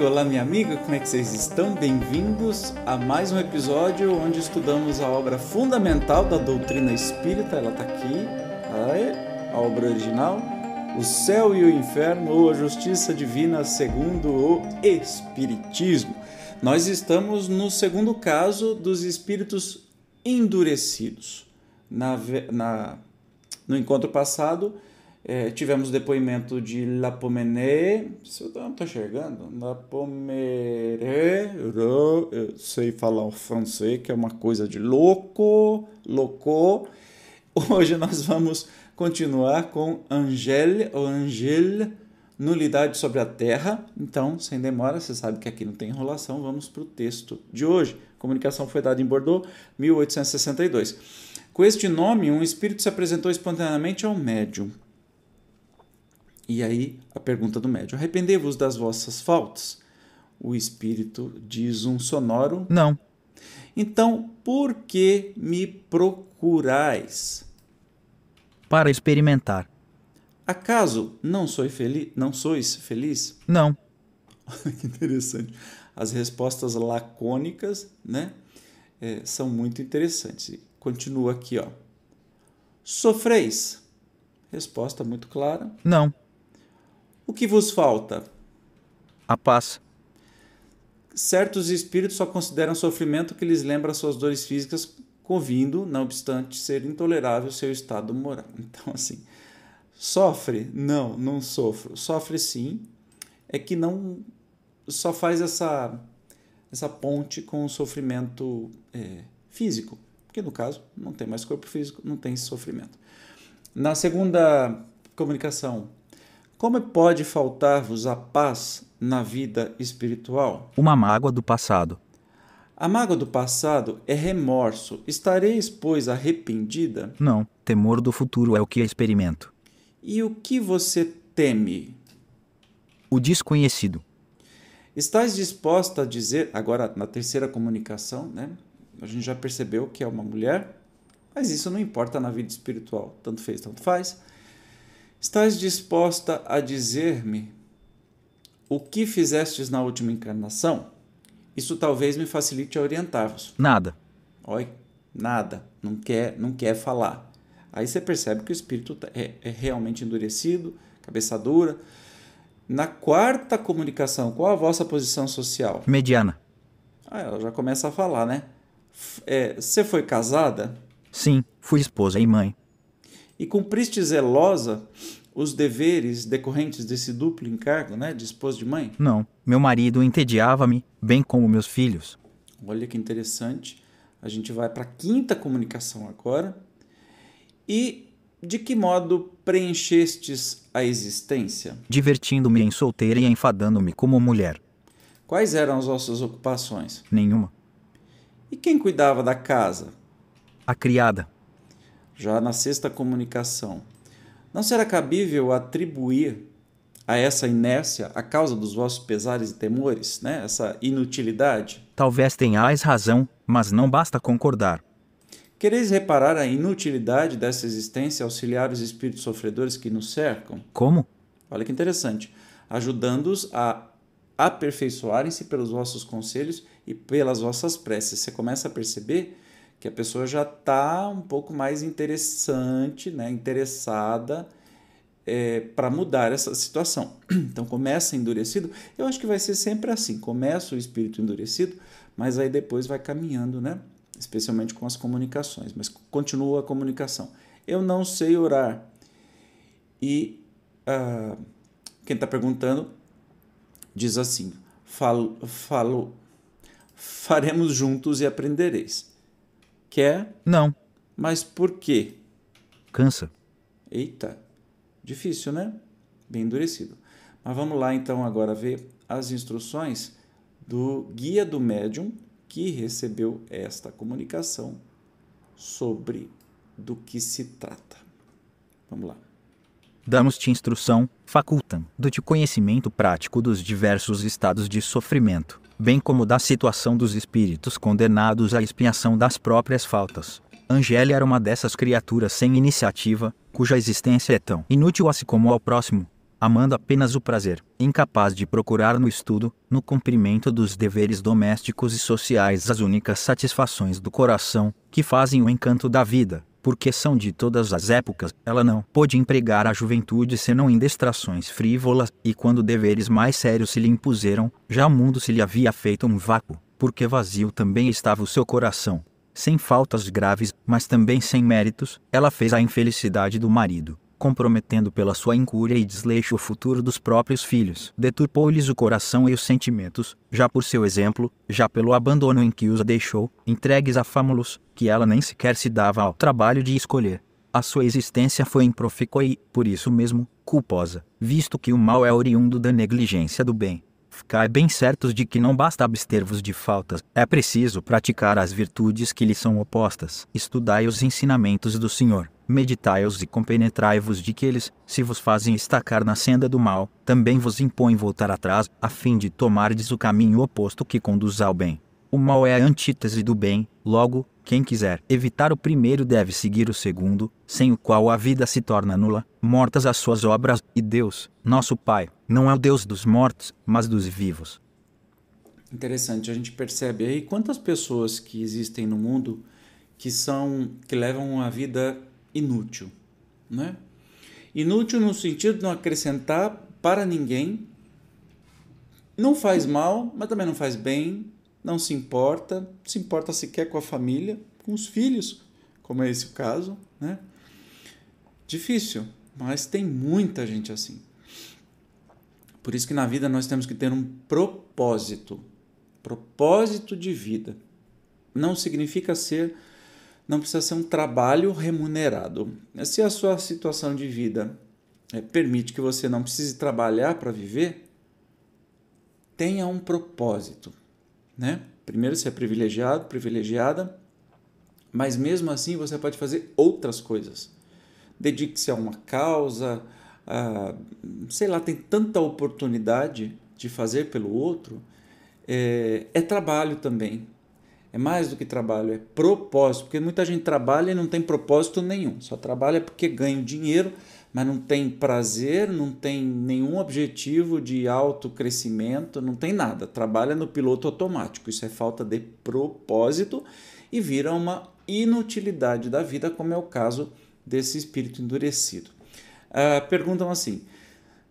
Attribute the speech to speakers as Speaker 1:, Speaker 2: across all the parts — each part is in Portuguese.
Speaker 1: amigo, olá minha amiga, como é que vocês estão? Bem-vindos a mais um episódio onde estudamos a obra fundamental da doutrina espírita, ela está aqui, a obra original, O Céu e o Inferno ou a Justiça Divina segundo o Espiritismo. Nós estamos no segundo caso dos espíritos endurecidos. Na, na no encontro passado, é, tivemos depoimento de Lapomené, se eu não estou enxergando, Lapomené, eu sei falar o francês, que é uma coisa de louco, louco. Hoje nós vamos continuar com Angèle, ou Angèle, nulidade sobre a terra. Então, sem demora, você sabe que aqui não tem enrolação, vamos para o texto de hoje. Comunicação foi dada em Bordeaux, 1862. Com este nome, um espírito se apresentou espontaneamente ao médium e aí a pergunta do médium: Arrependei-vos das vossas faltas? O espírito diz um sonoro:
Speaker 2: Não.
Speaker 1: Então, por que me procurais?
Speaker 2: Para experimentar.
Speaker 1: Acaso não, sou feliz, não sois feliz?
Speaker 2: Não.
Speaker 1: que interessante. As respostas lacônicas, né, é, são muito interessantes. Continua aqui, ó. Sofreis? Resposta muito clara.
Speaker 2: Não.
Speaker 1: O que vos falta?
Speaker 2: A paz.
Speaker 1: Certos espíritos só consideram sofrimento que lhes lembra suas dores físicas, convindo, não obstante ser intolerável seu estado moral. Então, assim, sofre? Não, não sofro. Sofre sim, é que não só faz essa, essa ponte com o sofrimento é, físico, porque no caso não tem mais corpo físico, não tem esse sofrimento. Na segunda comunicação, como pode faltar-vos a paz na vida espiritual?
Speaker 2: Uma mágoa do passado.
Speaker 1: A mágoa do passado é remorso. Estareis, pois, arrependida?
Speaker 2: Não, temor do futuro é o que experimento.
Speaker 1: E o que você teme?
Speaker 2: O desconhecido.
Speaker 1: Estás disposta a dizer, agora na terceira comunicação, né? A gente já percebeu que é uma mulher, mas isso não importa na vida espiritual, tanto fez, tanto faz. Estás disposta a dizer-me o que fizestes na última encarnação? Isso talvez me facilite a orientar-vos.
Speaker 2: Nada.
Speaker 1: Oi, nada. Não quer, não quer falar. Aí você percebe que o espírito tá, é, é realmente endurecido, cabeça dura. Na quarta comunicação, qual a vossa posição social?
Speaker 2: Mediana.
Speaker 1: Ah, ela já começa a falar, né? É, você foi casada?
Speaker 2: Sim, fui esposa e mãe
Speaker 1: e cumpriste zelosa os deveres decorrentes desse duplo encargo, né, de esposa de mãe?
Speaker 2: Não, meu marido entediava-me, bem como meus filhos.
Speaker 1: Olha que interessante. A gente vai para a quinta comunicação agora. E de que modo preenchestes a existência?
Speaker 2: Divertindo-me em solteira e enfadando-me como mulher.
Speaker 1: Quais eram as vossas ocupações?
Speaker 2: Nenhuma.
Speaker 1: E quem cuidava da casa?
Speaker 2: A criada
Speaker 1: já na sexta comunicação. Não será cabível atribuir a essa inércia a causa dos vossos pesares e temores, né? essa inutilidade?
Speaker 2: Talvez tenhais razão, mas não basta concordar.
Speaker 1: Quereis reparar a inutilidade dessa existência auxiliar os espíritos sofredores que nos cercam?
Speaker 2: Como?
Speaker 1: Olha que interessante. Ajudando-os a aperfeiçoarem-se pelos vossos conselhos e pelas vossas preces. Você começa a perceber que a pessoa já está um pouco mais interessante, né, interessada é, para mudar essa situação. Então começa endurecido. Eu acho que vai ser sempre assim. Começa o espírito endurecido, mas aí depois vai caminhando, né? Especialmente com as comunicações. Mas continua a comunicação. Eu não sei orar. E uh, quem está perguntando diz assim: falo, falo, faremos juntos e aprendereis. Quer?
Speaker 2: Não.
Speaker 1: Mas por quê?
Speaker 2: Cansa.
Speaker 1: Eita, difícil, né? Bem endurecido. Mas vamos lá então agora ver as instruções do guia do médium que recebeu esta comunicação sobre do que se trata. Vamos lá.
Speaker 2: Damos-te instrução, facultam, do-te conhecimento prático dos diversos estados de sofrimento, bem como da situação dos espíritos condenados à expiação das próprias faltas. Angélia era uma dessas criaturas sem iniciativa, cuja existência é tão inútil a si como ao próximo. amando apenas o prazer, incapaz de procurar no estudo, no cumprimento dos deveres domésticos e sociais as únicas satisfações do coração, que fazem o encanto da vida, porque são de todas as épocas, ela não pôde empregar a juventude senão em distrações frívolas, e quando deveres mais sérios se lhe impuseram, já o mundo se lhe havia feito um vácuo, porque vazio também estava o seu coração. Sem faltas graves, mas também sem méritos, ela fez a infelicidade do marido, comprometendo pela sua incúria e desleixo o futuro dos próprios filhos. Deturpou-lhes o coração e os sentimentos, já por seu exemplo, já pelo abandono em que os deixou, entregues a fámulos, que ela nem sequer se dava ao trabalho de escolher. A sua existência foi improfícua e, por isso mesmo, culposa, visto que o mal é oriundo da negligência do bem. Ficai bem certos de que não basta abster-vos de faltas, é preciso praticar as virtudes que lhe são opostas. Estudai os ensinamentos do Senhor, meditai-os e compenetrai-vos de que eles, se vos fazem estacar na senda do mal, também vos impõem voltar atrás, a fim de tomardes o caminho oposto que conduz ao bem. O mal é a antítese do bem, logo, quem quiser evitar o primeiro deve seguir o segundo, sem o qual a vida se torna nula, mortas as suas obras, e Deus, nosso Pai, não é o Deus dos mortos, mas dos vivos.
Speaker 1: Interessante, a gente percebe aí quantas pessoas que existem no mundo que são que levam uma vida inútil, né? Inútil no sentido de não acrescentar para ninguém, não faz mal, mas também não faz bem, não se importa, se importa sequer com a família, com os filhos, como é esse o caso, né? Difícil, mas tem muita gente assim. Por isso que na vida nós temos que ter um propósito, propósito de vida. Não significa ser, não precisa ser um trabalho remunerado. Se a sua situação de vida é, permite que você não precise trabalhar para viver, tenha um propósito né? Primeiro você é privilegiado, privilegiada, mas mesmo assim você pode fazer outras coisas. Dedique-se a uma causa, a, sei lá, tem tanta oportunidade de fazer pelo outro. É, é trabalho também. É mais do que trabalho, é propósito, porque muita gente trabalha e não tem propósito nenhum, só trabalha porque ganha dinheiro mas não tem prazer, não tem nenhum objetivo de autocrescimento, não tem nada. Trabalha no piloto automático. Isso é falta de propósito e vira uma inutilidade da vida, como é o caso desse espírito endurecido. Uh, perguntam assim: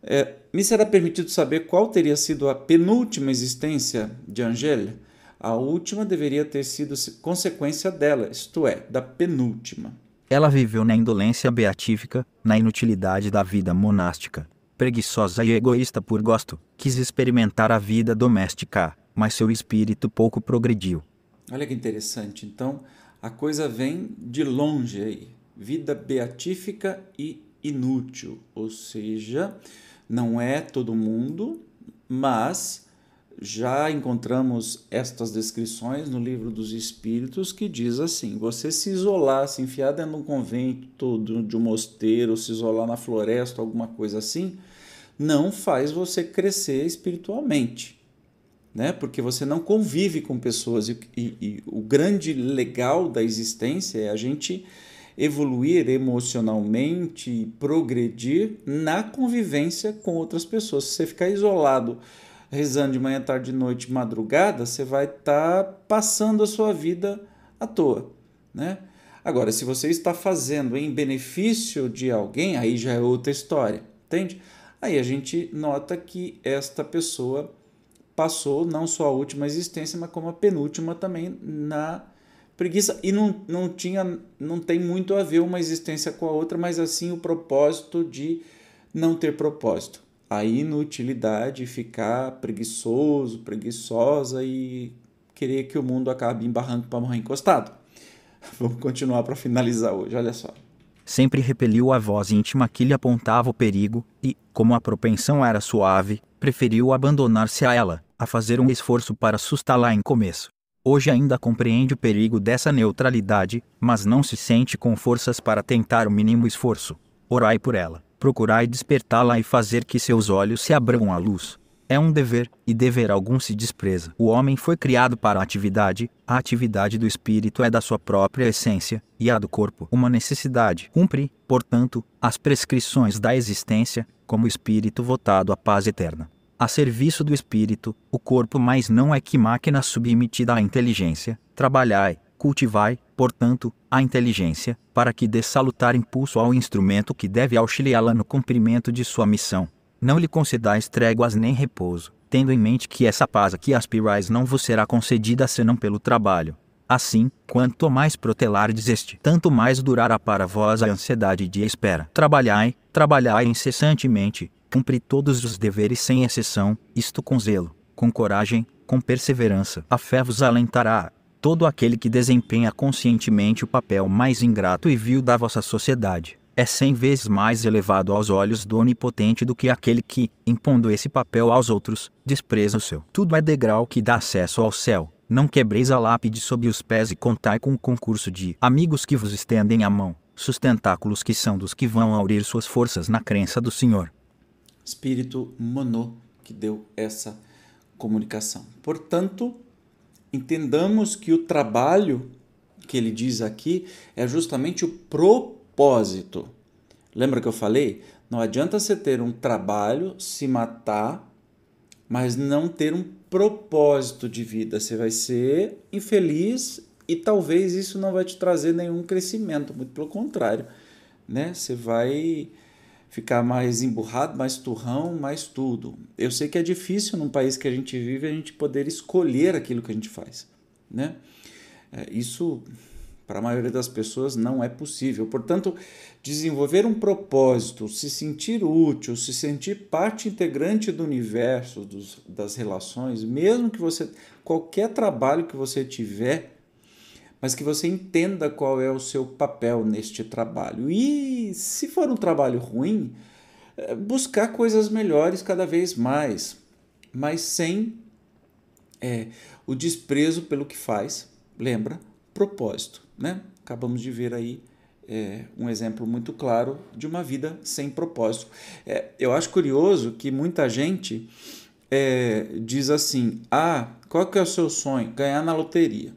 Speaker 1: é, me será permitido saber qual teria sido a penúltima existência de Angèle? A última deveria ter sido consequência dela, isto é, da penúltima.
Speaker 2: Ela viveu na indolência beatífica, na inutilidade da vida monástica. Preguiçosa e egoísta por gosto, quis experimentar a vida doméstica, mas seu espírito pouco progrediu.
Speaker 1: Olha que interessante. Então, a coisa vem de longe aí. Vida beatífica e inútil, ou seja, não é todo mundo, mas já encontramos estas descrições no livro dos Espíritos que diz assim: você se isolar, se enfiar dentro de um convento, de um mosteiro, se isolar na floresta, alguma coisa assim, não faz você crescer espiritualmente, né? Porque você não convive com pessoas e, e, e o grande legal da existência é a gente evoluir emocionalmente, progredir na convivência com outras pessoas. Se você ficar isolado rezando de manhã, tarde, noite, madrugada, você vai estar tá passando a sua vida à toa, né? Agora, se você está fazendo em benefício de alguém, aí já é outra história, entende? Aí a gente nota que esta pessoa passou não só a última existência, mas como a penúltima também na preguiça e não, não tinha não tem muito a ver uma existência com a outra, mas assim o propósito de não ter propósito a inutilidade, ficar preguiçoso, preguiçosa e querer que o mundo acabe em barranco para morrer encostado. Vamos continuar para finalizar hoje, olha só.
Speaker 2: Sempre repeliu a voz íntima que lhe apontava o perigo e, como a propensão era suave, preferiu abandonar-se a ela, a fazer um esforço para assustá-la em começo. Hoje ainda compreende o perigo dessa neutralidade, mas não se sente com forças para tentar o mínimo esforço. Orai por ela procurai despertá-la e fazer que seus olhos se abram à luz. é um dever, e dever algum se despreza. O homem foi criado para a atividade, a atividade do espírito é da sua própria essência, e a do corpo uma necessidade. Cumpre, portanto, as prescrições da existência, como espírito votado à paz eterna. A serviço do espírito, o corpo mais não é que máquina submetida à inteligência. Trabalhai, cultivai, portanto, a inteligência, para que dê salutar impulso ao instrumento que deve auxiliá-la no cumprimento de sua missão. Não lhe concedais tréguas nem repouso, tendo em mente que essa paz a que aspirais não vos será concedida senão pelo trabalho. Assim, quanto mais protelardes este, tanto mais durará para vós a ansiedade de espera. Trabalhai, trabalhai incessantemente, cumpri todos os deveres sem exceção, isto com zelo, com coragem, com perseverança. A fé vos alentará. Todo aquele que desempenha conscientemente o papel mais ingrato e vil da vossa sociedade é cem vezes mais elevado aos olhos do Onipotente do que aquele que, impondo esse papel aos outros, despreza o seu. Tudo é degrau que dá acesso ao céu. Não quebreis a lápide sob os pés e contai com o concurso de amigos que vos estendem a mão, sustentáculos que são dos que vão aurir suas forças na crença do Senhor.
Speaker 1: Espírito Monô que deu essa comunicação. Portanto, entendamos que o trabalho que ele diz aqui é justamente o propósito. Lembra que eu falei? Não adianta você ter um trabalho, se matar, mas não ter um propósito de vida. Você vai ser infeliz e talvez isso não vai te trazer nenhum crescimento, muito pelo contrário, né? Você vai ficar mais emburrado, mais turrão, mais tudo. Eu sei que é difícil num país que a gente vive a gente poder escolher aquilo que a gente faz, né? É, isso para a maioria das pessoas não é possível. Portanto, desenvolver um propósito, se sentir útil, se sentir parte integrante do universo, dos, das relações, mesmo que você qualquer trabalho que você tiver, mas que você entenda qual é o seu papel neste trabalho. E se for um trabalho ruim, é, buscar coisas melhores cada vez mais, mas sem é, o desprezo pelo que faz. Lembra? Propósito. Né? Acabamos de ver aí é, um exemplo muito claro de uma vida sem propósito. É, eu acho curioso que muita gente é, diz assim: ah, qual que é o seu sonho? Ganhar na loteria.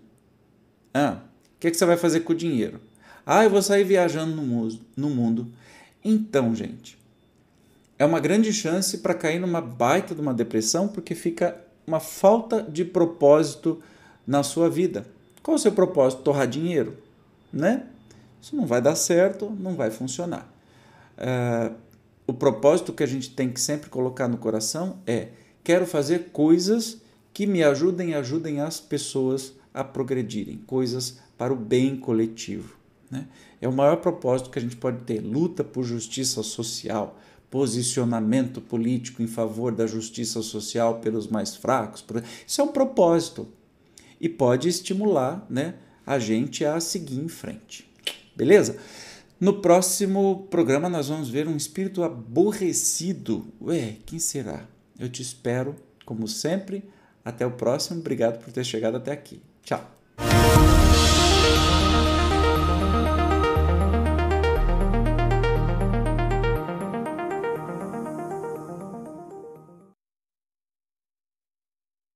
Speaker 1: Ah, o que, que você vai fazer com o dinheiro? Ah, eu vou sair viajando no mundo. Então, gente, é uma grande chance para cair numa baita de uma depressão porque fica uma falta de propósito na sua vida. Qual o seu propósito? Torrar dinheiro? Né? Isso não vai dar certo, não vai funcionar. Uh, o propósito que a gente tem que sempre colocar no coração é: quero fazer coisas que me ajudem ajudem as pessoas a progredirem, coisas para o bem coletivo. Né? É o maior propósito que a gente pode ter: luta por justiça social, posicionamento político em favor da justiça social pelos mais fracos. Isso é um propósito e pode estimular né, a gente a seguir em frente. Beleza? No próximo programa nós vamos ver um espírito aborrecido. Ué, quem será? Eu te espero, como sempre. Até o próximo. Obrigado por ter chegado até aqui. Tchau.